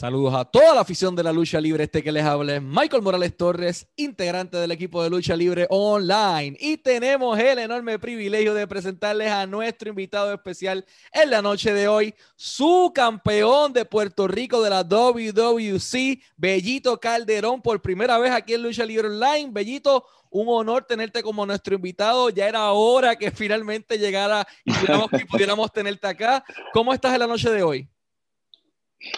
Saludos a toda la afición de la lucha libre. Este que les habla es Michael Morales Torres, integrante del equipo de lucha libre online. Y tenemos el enorme privilegio de presentarles a nuestro invitado especial en la noche de hoy, su campeón de Puerto Rico de la WWC, Bellito Calderón, por primera vez aquí en Lucha Libre Online. Bellito, un honor tenerte como nuestro invitado. Ya era hora que finalmente llegara y pudiéramos, y pudiéramos tenerte acá. ¿Cómo estás en la noche de hoy?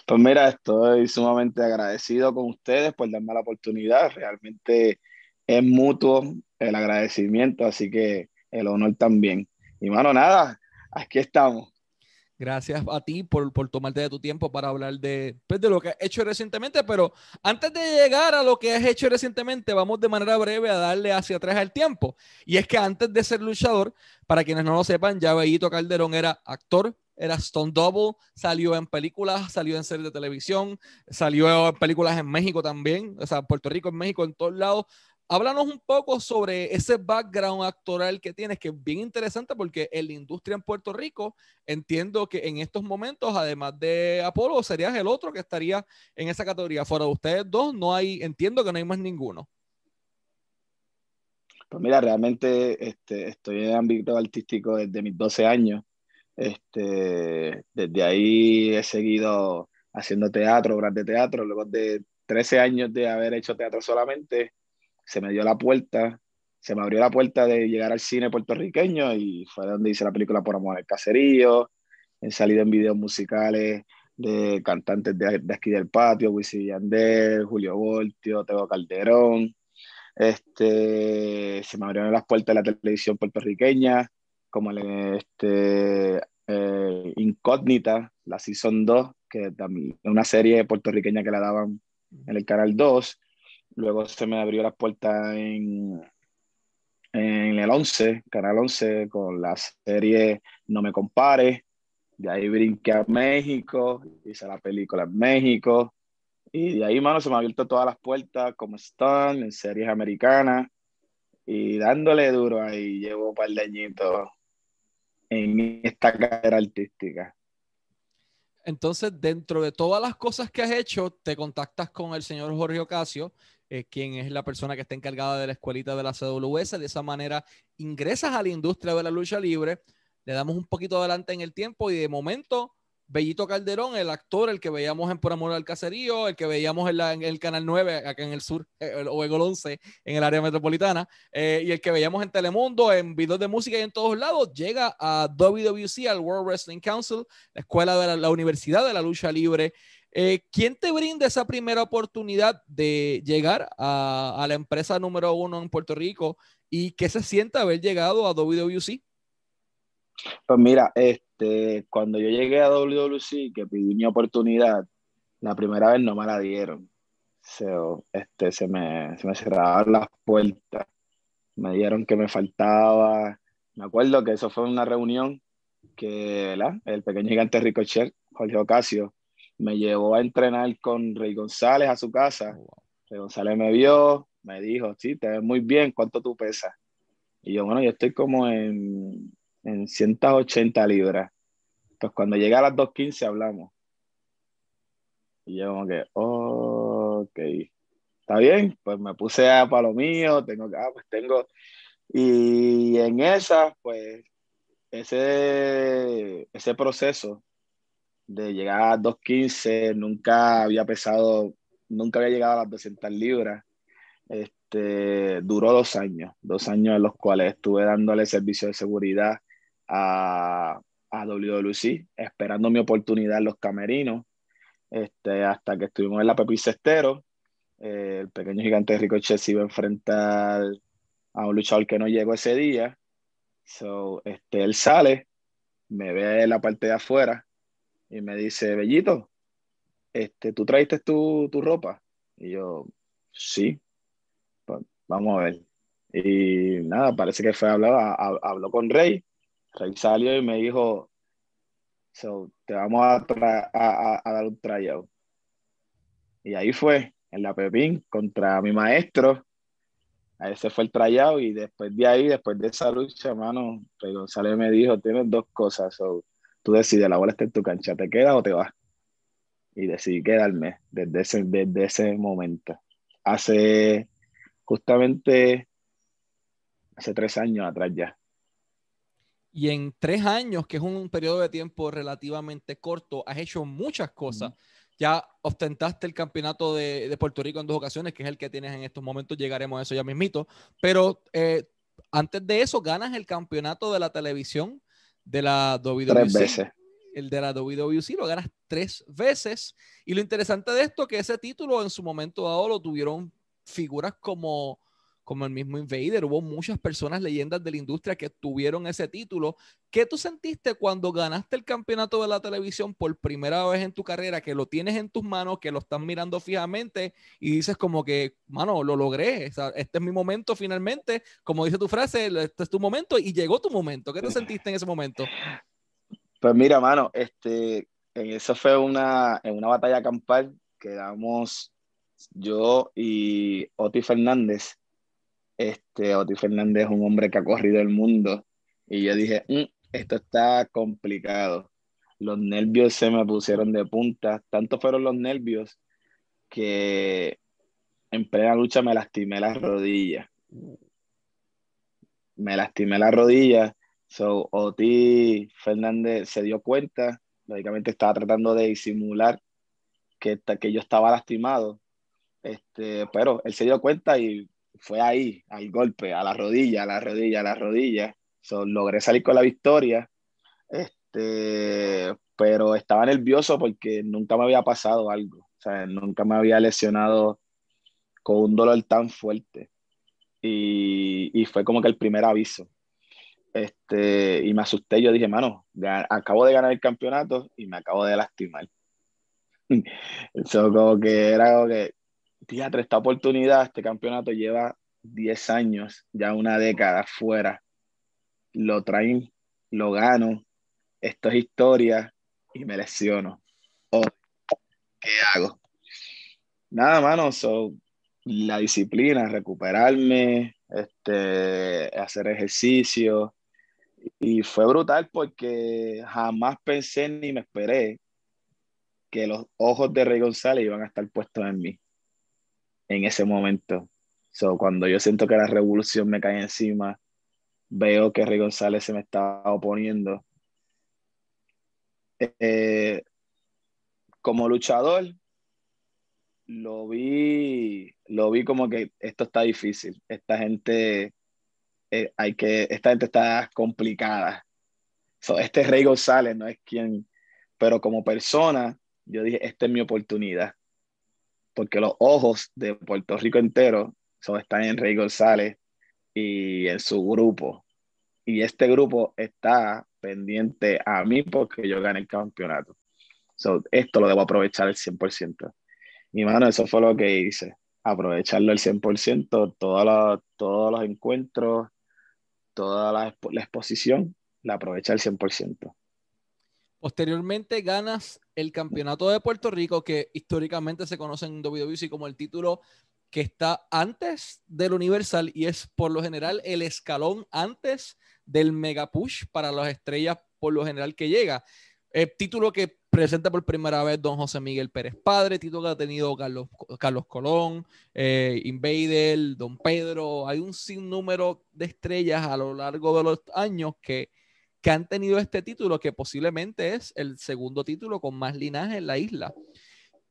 Pues mira, estoy sumamente agradecido con ustedes por darme la oportunidad. Realmente es mutuo el agradecimiento, así que el honor también. Y mano, nada, aquí estamos. Gracias a ti por, por tomarte de tu tiempo para hablar de, pues, de lo que has hecho recientemente, pero antes de llegar a lo que has hecho recientemente, vamos de manera breve a darle hacia atrás el tiempo. Y es que antes de ser luchador, para quienes no lo sepan, ya Bellito Calderón era actor, era Stone Double, salió en películas, salió en series de televisión, salió en películas en México también, o sea, Puerto Rico, en México, en todos lados. Háblanos un poco sobre ese background actoral que tienes, que es bien interesante porque en la industria en Puerto Rico entiendo que en estos momentos, además de Apolo, serías el otro que estaría en esa categoría. Fuera de ustedes dos, no hay, entiendo que no hay más ninguno. Pues mira, realmente este, estoy en el ámbito artístico desde mis 12 años. Este, desde ahí he seguido haciendo teatro, grande teatro. Luego de 13 años de haber hecho teatro solamente, se me dio la puerta, se me abrió la puerta de llegar al cine puertorriqueño y fue donde hice la película Por Amor al Caserío. He salido en videos musicales de cantantes de, aquí del patio, Wisin Yandel, Julio Voltio, Teo Calderón. Este, se me abrieron las puertas de la televisión puertorriqueña, como el, este, eh, Incógnita, la Season 2, que también una serie puertorriqueña que la daban en el Canal 2. Luego se me abrió las puertas en, en el 11, Canal 11, con la serie No me compare. De ahí brinqué a México, hice la película en México. Y de ahí, mano, se me han abierto todas las puertas, como están, en series americanas. Y dándole duro ahí, llevo un par de añitos en esta carrera artística. Entonces, dentro de todas las cosas que has hecho, te contactas con el señor Jorge Ocasio, eh, quien es la persona que está encargada de la escuelita de la CWS. De esa manera, ingresas a la industria de la lucha libre, le damos un poquito adelante en el tiempo y de momento Bellito Calderón, el actor, el que veíamos en Por Amor al Caserío, el que veíamos en, el Canal 9, acá en el sur, eh, o en el 11, en el área metropolitana, eh, y el que veíamos en Telemundo, en videos de música y en todos lados, llega a WWC, al World Wrestling Council, la escuela de la, Universidad de la Lucha Libre. Eh, ¿Quién te brinda esa primera oportunidad de llegar a, a la empresa número uno en Puerto Rico y qué se siente haber llegado a WWC? Pues mira, este, cuando yo llegué a WWC, que pedí mi oportunidad, la primera vez no me la dieron. este, se, me, se me cerraban las puertas. Me dieron que me faltaba. Me acuerdo que eso fue una reunión que el pequeño gigante Ricochet, Jorge Ocasio, me llevó a entrenar con Rey González a su casa. Oh, Rey González me vio, me dijo, sí, te ves muy bien, ¿cuánto tú pesas? Y yo, bueno, yo estoy como en en 180 libras. Pues cuando llega a las 2.15 hablamos. Y yo como que, ok, está bien, pues me puse a para mío, tengo que, ah, pues tengo, y en esa, pues, ese, ese proceso de llegar a 2.15, nunca había pesado, nunca había llegado a las 200 libras, este, duró dos años, dos años en los cuales estuve dándole servicio de seguridad a, a WWC, esperando mi oportunidad en los camerinos, este, hasta que estuvimos en la Pepi Cestero. Eh, el pequeño gigante Ricochet se iba a enfrentar a un luchador que no llegó ese día. So, este, él sale, me ve en la parte de afuera y me dice, Bellito, este, ¿tú traiste tu, tu ropa? Y yo, sí, pues, vamos a ver. Y nada, parece que fue hablado, habló con Rey Rey salió y me dijo, so, te vamos a, dar un tryout. Y ahí fue, en la Pepín contra mi maestro. A ese fue el tryout y después de ahí, después de esa lucha, mano, Rey González me dijo, tienes dos cosas, tú decides, la bola está en tu cancha, ¿te quedas o te vas? Y decidí quedarme desde ese, desde ese momento. Hace justamente, hace tres años atrás ya. Y en tres años, que es un periodo de tiempo relativamente corto, has hecho muchas cosas. Ya ostentaste el campeonato de, Puerto Rico en dos ocasiones, que es el que tienes en estos momentos. Llegaremos a eso ya mismito. Pero eh, antes de eso, ganas el campeonato de la televisión de la WWE. Tres veces. El de la WWE lo ganas tres veces. Y lo interesante de esto que ese título en su momento dado lo tuvieron figuras como como el mismo Invader, hubo muchas personas, leyendas de la industria que tuvieron ese título. ¿Qué tú sentiste cuando ganaste el campeonato de la televisión por primera vez en tu carrera, que lo tienes en tus manos, que lo estás mirando fijamente y dices como que, mano, lo logré, este es mi momento finalmente, como dice tu frase, este es tu momento y llegó tu momento. ¿Qué te sentiste en ese momento? Pues mira, mano, este, eso fue una, en una batalla campal, quedamos yo y Oti Fernández este, Oti Fernández es un hombre que ha corrido el mundo. Y yo dije, mm, esto está complicado. Los nervios se me pusieron de punta, tanto fueron los nervios que en plena lucha me lastimé las rodillas. Me lastimé las rodillas, so Oti Fernández se dio cuenta, lógicamente estaba tratando de disimular que, que yo estaba lastimado, este, pero él se dio cuenta y fue ahí, al golpe, a la rodilla, a la rodilla, a la rodilla. logré salir con la victoria, este, pero estaba nervioso porque nunca me había pasado algo, o sea, nunca me había lesionado con un dolor tan fuerte. Y, y fue como que el primer aviso. Este, y me asusté, yo dije, mano, acabo de ganar el campeonato y me acabo de lastimar. Eso como que era como que, fíjate, esta oportunidad, este campeonato lleva 10 años, ya una década fuera. Lo traen, lo gano, esto es historia y me lesiono. Oh, ¿Qué hago? Nada, mano, la disciplina, recuperarme, este, hacer ejercicio. Y fue brutal porque jamás pensé ni me esperé que los ojos de Rey González iban a estar puestos en mí en ese momento. Cuando yo siento que la revolución me cae encima, veo que Rey González se me está oponiendo. Eh, como luchador, lo vi, lo vi como que esto está difícil. Esta gente, eh, hay que, esta gente está complicada. So, este Rey González no es quien, pero como persona, yo dije, esta es mi oportunidad porque los ojos de Puerto Rico entero son, están en Rey González y en su grupo. Y este grupo está pendiente a mí porque yo gané el campeonato. So, esto lo debo aprovechar al 100%. Y mano, eso fue lo que hice. Aprovecharlo al 100%, todos todos los encuentros, toda la, la exposición, la aproveché al 100%. Posteriormente ganas el campeonato de Puerto Rico, que históricamente se conoce en WWE como el título que está antes del Universal y es por lo general el escalón antes del Mega Push para las estrellas por lo general que llega. El título que presenta por primera vez don José Miguel Pérez Padre, título que ha tenido Carlos, Carlos Colón, eh, Invader, don Pedro. Hay un sinnúmero de estrellas a lo largo de los años que que han tenido este título, que posiblemente es el segundo título con más linaje en la isla.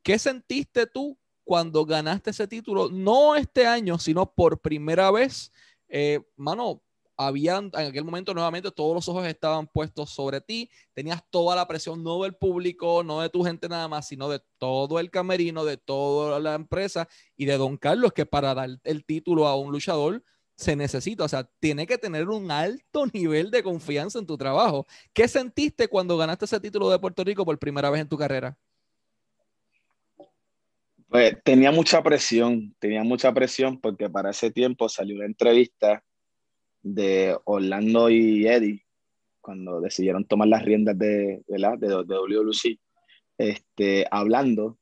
¿Qué sentiste tú cuando ganaste ese título? No este año, sino por primera vez. Eh, mano, habían en aquel momento nuevamente todos los ojos estaban puestos sobre ti, tenías toda la presión, no del público, no de tu gente nada más, sino de todo el camerino, de toda la empresa y de Don Carlos, que para dar el título a un luchador se necesita, o sea, tiene que tener un alto nivel de confianza en tu trabajo. ¿Qué sentiste cuando ganaste ese título de Puerto Rico por primera vez en tu carrera? Pues tenía mucha presión, tenía mucha presión porque para ese tiempo salió una entrevista de Orlando y Eddie cuando decidieron tomar las riendas de, de, la, de, de WLC, este, hablando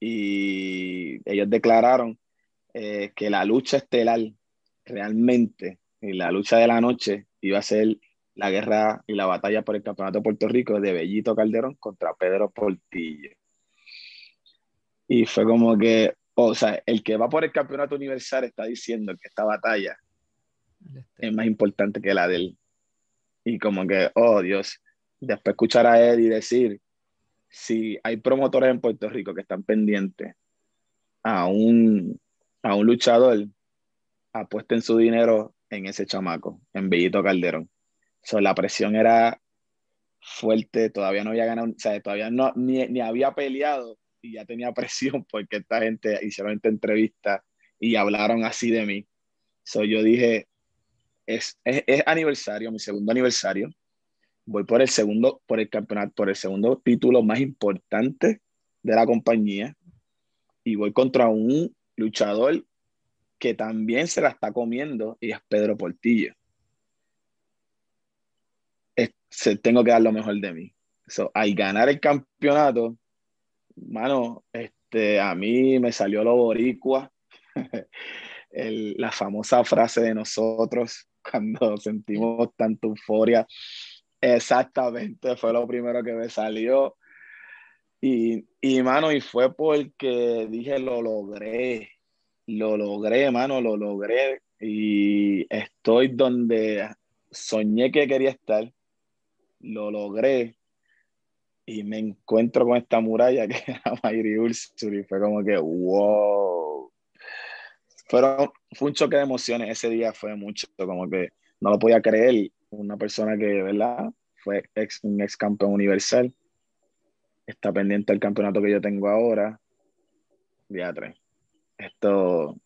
y ellos declararon eh, que la lucha estelar realmente, y la lucha de la noche, iba a ser la guerra y la batalla por el campeonato de Puerto Rico de Bellito Calderón contra Pedro Portillo. Y fue como que, o sea, el que va por el campeonato universal está diciendo que esta batalla es más importante que la de él. Y como que, oh Dios, después escuchar a Eddie decir, si hay promotores en Puerto Rico que están pendientes a un, a un luchador, apuesten su dinero en ese chamaco, en Bellito Calderón. So, la presión era fuerte, todavía no había ganado, o sea, todavía no, ni, ni había peleado y ya tenía presión porque esta gente hicieron esta entrevista y hablaron así de mí. So, yo dije, es, es, es, aniversario, mi segundo aniversario. Voy por el segundo, por el campeonato, por el segundo título más importante de la compañía. Y voy contra un luchador que también se la está comiendo y es Pedro Portillo. Es, tengo que dar lo mejor de mí. So, al ganar el campeonato, mano, este, a mí me salió lo boricua. la famosa frase de nosotros cuando sentimos tanta euforia. Exactamente, fue lo primero que me salió. Y, y, mano, y fue porque dije, lo logré, lo logré, mano, lo logré. Y estoy donde soñé que quería estar, lo logré. Y me encuentro con esta muralla que era Mayri Ursuri. Fue como que, wow fueron, fue un choque de emociones ese día, fue mucho, como que no lo podía creer. Una persona que, ¿verdad? Fue ex, un ex campeón universal, está pendiente del campeonato que yo tengo ahora. Día 3. Esto,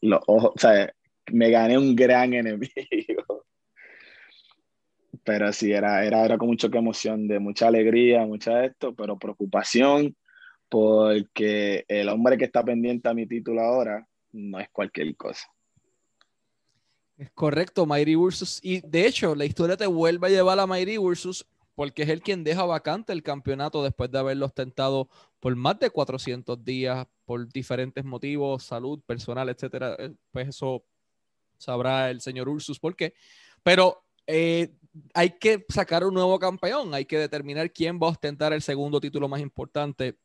los ojos, o sea, me gané un gran enemigo. Pero sí, era, era, era con mucho que emoción, de mucha alegría, mucha esto, pero preocupación, porque el hombre que está pendiente a mi título ahora no es cualquier cosa. Es correcto, Mayri Ursus. Y de hecho, la historia te vuelve a llevar a Mayri Ursus porque es el quien deja vacante el campeonato después de haberlo ostentado por más de 400 días por diferentes motivos, salud, personal, etcétera. Eh, pues eso sabrá el señor Ursus por qué. Pero eh, hay que sacar un nuevo campeón, hay que determinar quién va a ostentar el segundo título más importante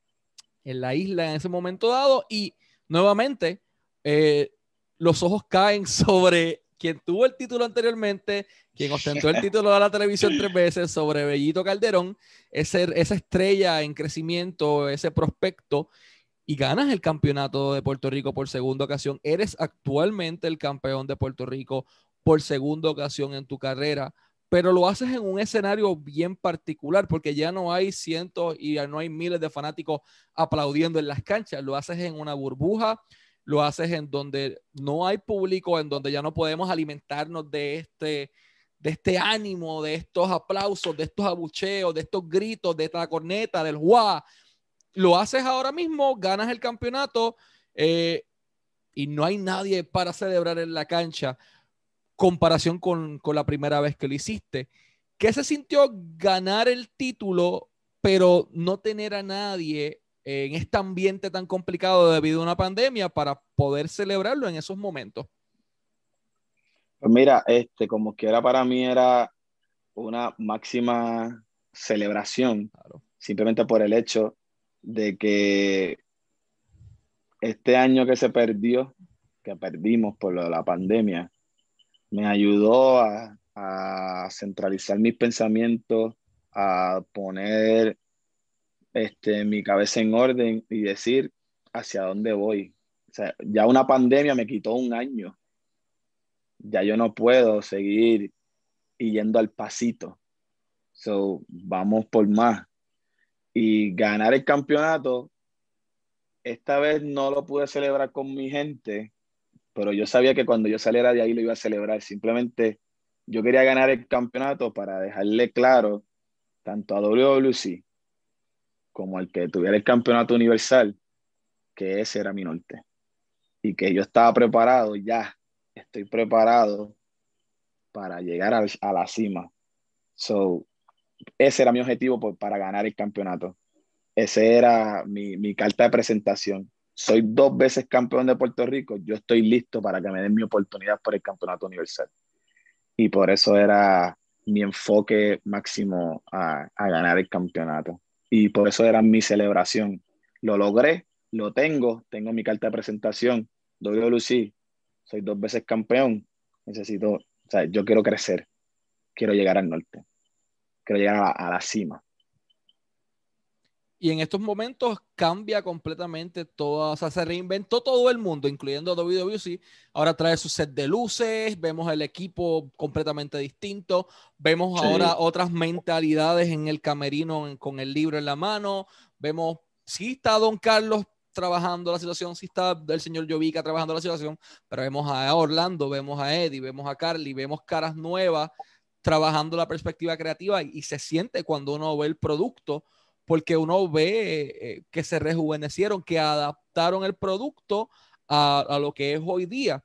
en la isla en ese momento dado. Y nuevamente, eh, los ojos caen sobre quien tuvo el título anteriormente, quien ostentó el título de la televisión tres veces, sobre Bellito Calderón, ese, esa estrella en crecimiento, ese prospecto, y ganas el campeonato de Puerto Rico por segunda ocasión. Eres actualmente el campeón de Puerto Rico por segunda ocasión en tu carrera, pero lo haces en un escenario bien particular, porque ya no hay cientos y ya no hay miles de fanáticos aplaudiendo en las canchas, lo haces en una burbuja lo haces en donde no hay público, en donde ya no podemos alimentarnos de este, de este ánimo, de estos aplausos, de estos abucheos, de estos gritos, de esta corneta, del guau. Lo haces ahora mismo, ganas el campeonato eh, y no hay nadie para celebrar en la cancha comparación con, con la primera vez que lo hiciste. ¿Qué se sintió ganar el título, pero no tener a nadie en este ambiente tan complicado debido a una pandemia para poder celebrarlo en esos momentos? Pues mira, este, como que era para mí era una máxima celebración, simplemente por el hecho de que este año que se perdió, que perdimos por la pandemia, me ayudó a, a centralizar mis pensamientos, a poner este, mi cabeza en orden y decir hacia dónde voy. O sea, ya una pandemia me quitó un año. Ya yo no puedo seguir yendo al pasito. So, vamos por más. Y ganar el campeonato, esta vez no lo pude celebrar con mi gente, pero yo sabía que cuando yo saliera de ahí lo iba a celebrar. Simplemente yo quería ganar el campeonato para dejarle claro tanto a WWC como el que tuviera el campeonato universal, que ese era mi norte. Y que yo estaba preparado, ya estoy preparado para llegar a la cima. So, ese era mi objetivo para ganar el campeonato. Ese era mi, mi, carta de presentación. soy dos veces campeón de Puerto Rico, yo estoy listo para que me den mi oportunidad por el campeonato universal. Y por eso era mi enfoque máximo a, a ganar el campeonato. Y por eso era mi celebración. Lo logré, lo tengo, tengo mi carta de presentación, WLC, soy dos veces campeón, necesito, o sea, yo quiero crecer, quiero llegar al norte, quiero llegar a la, a la cima. Y en estos momentos cambia completamente todo, o sea, se reinventó todo el mundo, incluyendo WWC. Ahora trae su set de luces, vemos el equipo completamente distinto, vemos Sí. ahora otras mentalidades en el camerino en- con el libro en la mano, vemos, sí está Don Carlos trabajando la situación, sí está el señor Jovica trabajando la situación, pero vemos a Orlando, vemos a Eddie, vemos a Carly, vemos caras nuevas trabajando la perspectiva creativa y, se siente cuando uno ve el producto porque uno ve eh, que se rejuvenecieron, que adaptaron el producto a, a, lo que es hoy día.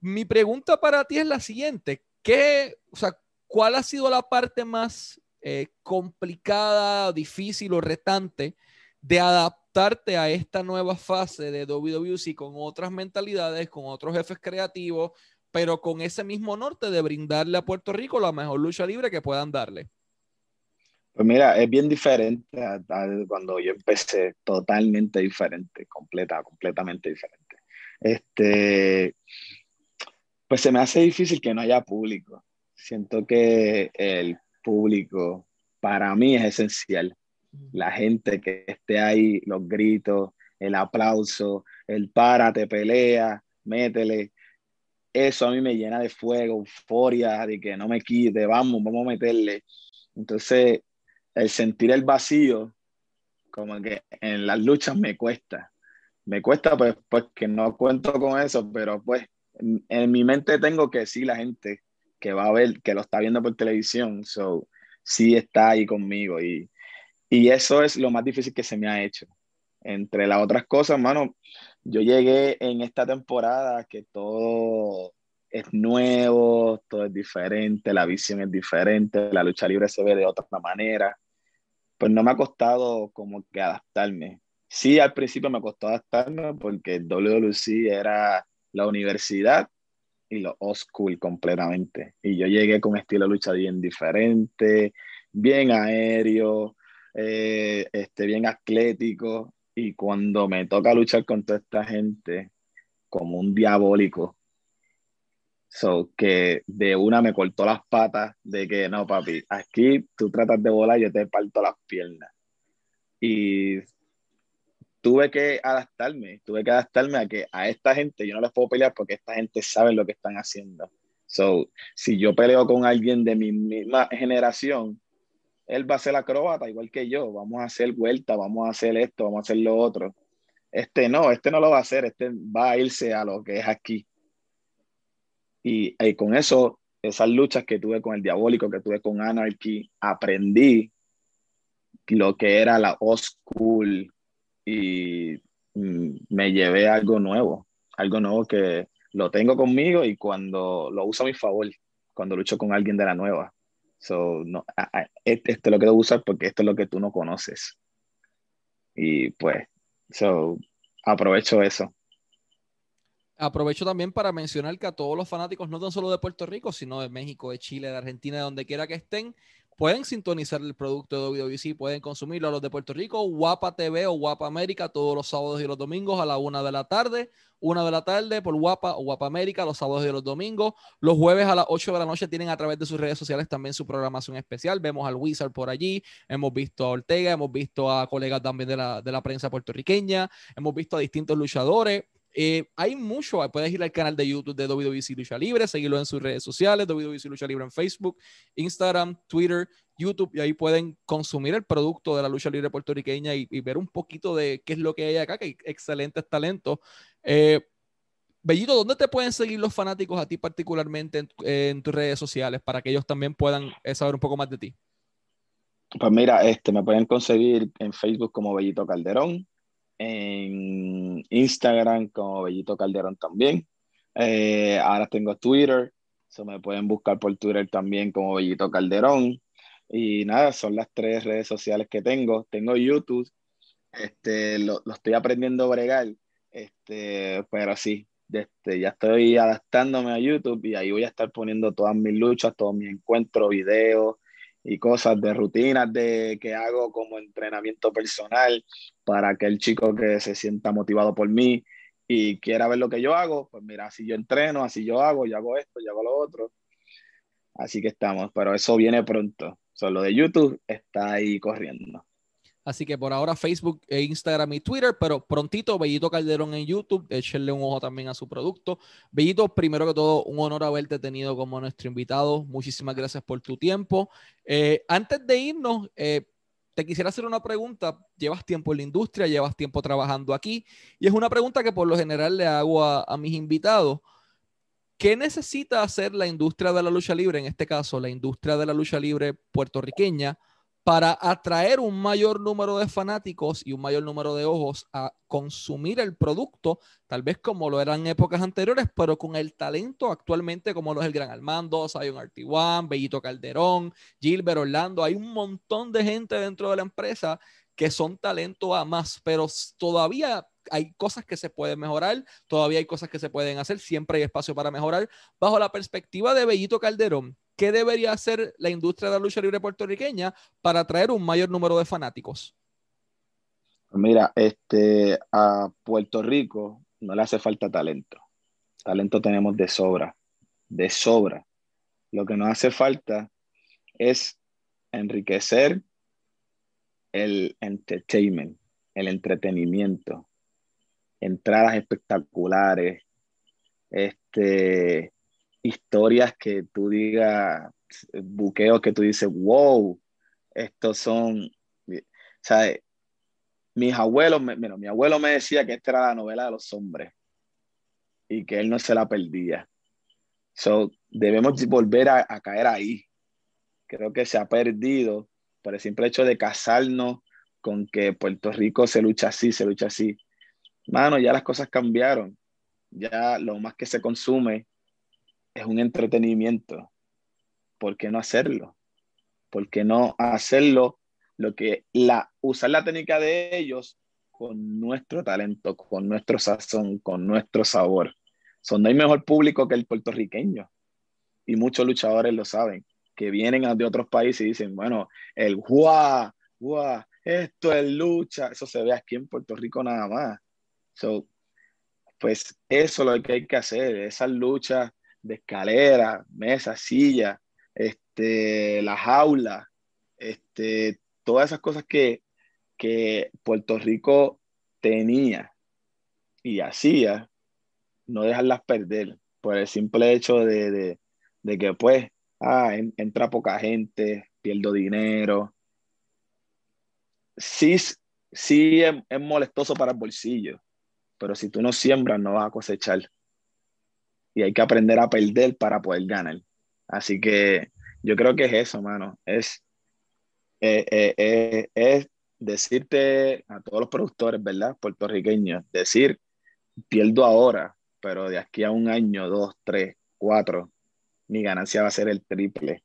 Mi pregunta para ti es la siguiente, ¿qué, o sea, ¿cuál ha sido la parte más eh, complicada, difícil o retante de adaptarte a esta nueva fase de WWC con otras mentalidades, con otros jefes creativos, pero con ese mismo norte de brindarle a Puerto Rico la mejor lucha libre que puedan darle? Pues mira, es bien diferente a, a cuando yo empecé, totalmente diferente, completa, completamente diferente. Este, pues se me hace difícil que no haya público. Siento que el público para mí es esencial. La gente que esté ahí, los gritos, el aplauso, el párate, pelea, métele. Eso a mí me llena de fuego, euforia, de que no me quite, vamos, vamos a meterle. Entonces, el sentir el vacío, como que en las luchas me cuesta. Me cuesta pues, pues que no cuento con eso, pero pues en, mi mente tengo que sí la gente que va a ver, que lo está viendo por televisión, so, sí está ahí conmigo y, y eso es lo más difícil que se me ha hecho. Entre las otras cosas, mano, yo llegué en esta temporada que todo es nuevo, todo es diferente, la visión es diferente, la lucha libre se ve de otra manera pues no me ha costado como que adaptarme. Sí, al principio me costó adaptarme porque WWC era la universidad y lo old school completamente. Y yo llegué con estilo de lucha bien diferente, bien aéreo, eh, este, bien atlético. Y cuando me toca luchar con toda esta gente, como un diabólico, So, que de una me cortó las patas de que no, papi, aquí tú tratas de volar, yo te parto las piernas. Y tuve que adaptarme, tuve que adaptarme a que a esta gente yo no les puedo pelear porque esta gente sabe lo que están haciendo. So, si yo peleo con alguien de mi misma generación, él va a ser acróbata igual que yo, vamos a hacer vuelta, vamos a hacer esto, vamos a hacer lo otro. Este no, este no lo va a hacer, este va a irse a lo que es aquí. Y, y, con eso, esas luchas que tuve con el diabólico, que tuve con Anarchy, aprendí lo que era la old school y mm, me llevé algo nuevo, algo nuevo que lo tengo conmigo y cuando lo uso a mi favor, cuando lucho con alguien de la nueva. So, no, este, este lo quiero usar porque esto es lo que tú no conoces. Y pues, so, aprovecho eso. Aprovecho también para mencionar que a todos los fanáticos, no tan solo de Puerto Rico, sino de México, de Chile, de Argentina, de donde quiera que estén, pueden sintonizar el producto de WWC, pueden consumirlo los de Puerto Rico, Guapa TV o Guapa América todos los sábados y los domingos a la una de la tarde, una de la tarde por Guapa o Guapa América los sábados y los domingos. Los jueves a las 8 de la noche tienen a través de sus redes sociales también su programación especial. Vemos al Wizard por allí, hemos visto a Ortega, hemos visto a colegas también de la, de la prensa puertorriqueña, hemos visto a distintos luchadores. Eh, hay mucho, puedes ir al canal de YouTube de WWC Lucha Libre, seguirlo en sus redes sociales, WWC Lucha Libre en Facebook, Instagram, Twitter, YouTube, y ahí pueden consumir el producto de la lucha libre puertorriqueña y, y ver un poquito de qué es lo que hay acá, que hay excelentes talentos. Eh, Bellito, ¿dónde te pueden seguir los fanáticos a ti particularmente en, en, tus redes sociales para que ellos también puedan eh, saber un poco más de ti? Pues mira, este, me pueden conseguir en Facebook como Bellito Calderón, en Instagram como Bellito Calderón también. Eh, ahora tengo Twitter, so me pueden buscar por Twitter también como Bellito Calderón. Y nada, son las tres redes sociales que tengo. Tengo YouTube, este, lo, lo estoy aprendiendo a bregar. Este, pero sí, este, ya estoy adaptándome a YouTube y ahí voy a estar poniendo todas mis luchas, todos mis encuentros, videos y cosas de rutinas de que hago como entrenamiento personal para que el chico que se sienta motivado por mí y quiera ver lo que yo hago, pues mira, así yo entreno, así yo hago, yo hago esto, yo hago lo otro. Así que estamos, pero eso viene pronto. Solo de YouTube está ahí corriendo. Así que por ahora Facebook, e Instagram y Twitter, pero prontito Bellito Calderón en YouTube, échenle un ojo también a su producto. Bellito, primero que todo, un honor haberte tenido como nuestro invitado. Muchísimas gracias por tu tiempo. Eh, antes de irnos, eh, te quisiera hacer una pregunta. Llevas tiempo en la industria, llevas tiempo trabajando aquí, y es una pregunta que por lo general le hago a, a mis invitados. ¿Qué necesita hacer la industria de la lucha libre, en este caso la industria de la lucha libre puertorriqueña, para atraer un mayor número de fanáticos y un mayor número de ojos a consumir el producto, tal vez como lo eran épocas anteriores, pero con el talento actualmente como lo es el Gran Armando, Zion Artiguan, Bellito Calderón, Gilbert Orlando, hay un montón de gente dentro de la empresa que son talento a más, pero todavía hay cosas que se pueden mejorar, todavía hay cosas que se pueden hacer, siempre hay espacio para mejorar. Bajo la perspectiva de Bellito Calderón, ¿qué debería hacer la industria de la lucha libre puertorriqueña para atraer un mayor número de fanáticos? Mira, este, a Puerto Rico no le hace falta talento. Talento tenemos de sobra, de sobra. Lo que nos hace falta es enriquecer el entertainment, el entretenimiento, entradas espectaculares, este, historias que tú digas, buqueos que tú dices, wow, estos son, ¿sabes? Mis abuelos, bueno, mi abuelo me decía que esta era la novela de los hombres y que él no se la perdía. So, debemos volver a, a caer ahí. Creo que se ha perdido por el simple hecho de casarnos con que Puerto Rico se lucha así, se lucha así. Mano, ya las cosas cambiaron. Ya lo más que se consume es un entretenimiento. ¿Por qué no hacerlo? ¿Por qué no hacerlo? Lo que la, usar la técnica de ellos con nuestro talento, con nuestro sazón, con nuestro sabor. Son, no hay mejor público que el puertorriqueño. Y muchos luchadores lo saben, que vienen de otros países y dicen, bueno, el guau, guau, esto es lucha. Eso se ve aquí en Puerto Rico nada más. So, pues eso es lo que hay que hacer, esas luchas de escalera, mesa, silla, este, la jaula, este, todas esas cosas que, que Puerto Rico tenía y hacía, no dejarlas perder por el simple hecho de, de, que pues, ah, entra poca gente, pierdo dinero. Sí, sí es, es molestoso para el bolsillo, pero si tú no siembras, no vas a cosechar y hay que aprender a perder para poder ganar. Así que yo creo que es eso, mano. Es, eh, eh, eh, es decirte a todos los productores, ¿verdad? Puertorriqueños, decir, pierdo ahora, pero de aquí a un año, dos, tres, cuatro, mi ganancia va a ser el triple.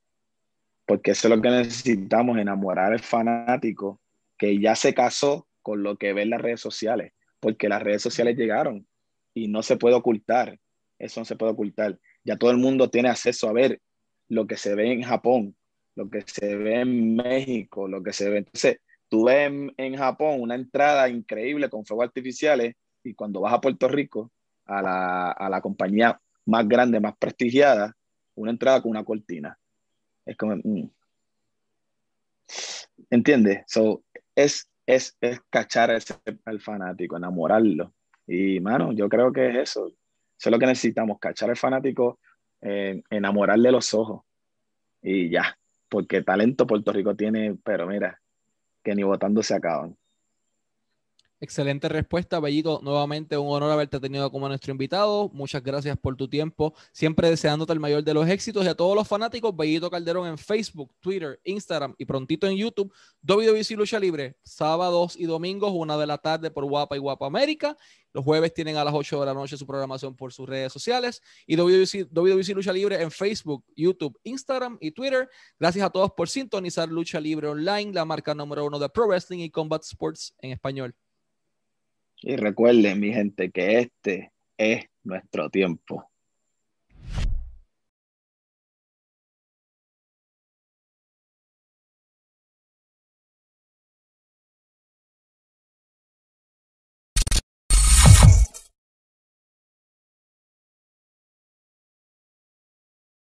Porque eso es lo que necesitamos, enamorar al fanático que ya se casó con lo que ve en las redes sociales, porque las redes sociales llegaron y no se puede ocultar eso no se puede ocultar. Ya todo el mundo tiene acceso a ver lo que se ve en Japón, lo que se ve en México, lo que se ve. Entonces, tú ves en, Japón una entrada increíble con fuegos artificiales y cuando vas a Puerto Rico, a la, a la compañía más grande, más prestigiada, una entrada con una cortina. Es como... Mm. ¿Entiendes? Es, es, es cachar al fanático, enamorarlo. Y, mano, yo creo que es eso. Eso es lo que necesitamos, cachar al fanático, eh, enamorarle los ojos y ya, porque talento Puerto Rico tiene, pero mira, que ni votando se acaban. Excelente respuesta, Bellito. Nuevamente un honor haberte tenido como nuestro invitado. Muchas gracias por tu tiempo. Siempre deseándote el mayor de los éxitos y a todos los fanáticos, Bellito Calderón en Facebook, Twitter, Instagram y prontito en YouTube. WWE Lucha Libre, sábados y domingos, una de la tarde por Guapa y Guapa América. Los jueves tienen a las 8 de la noche su programación por sus redes sociales. Y WWE, Lucha Libre en Facebook, YouTube, Instagram y Twitter. Gracias a todos por sintonizar Lucha Libre Online, la marca número uno de Pro Wrestling y Combat Sports en español. Y recuerden, mi gente, que este es nuestro tiempo.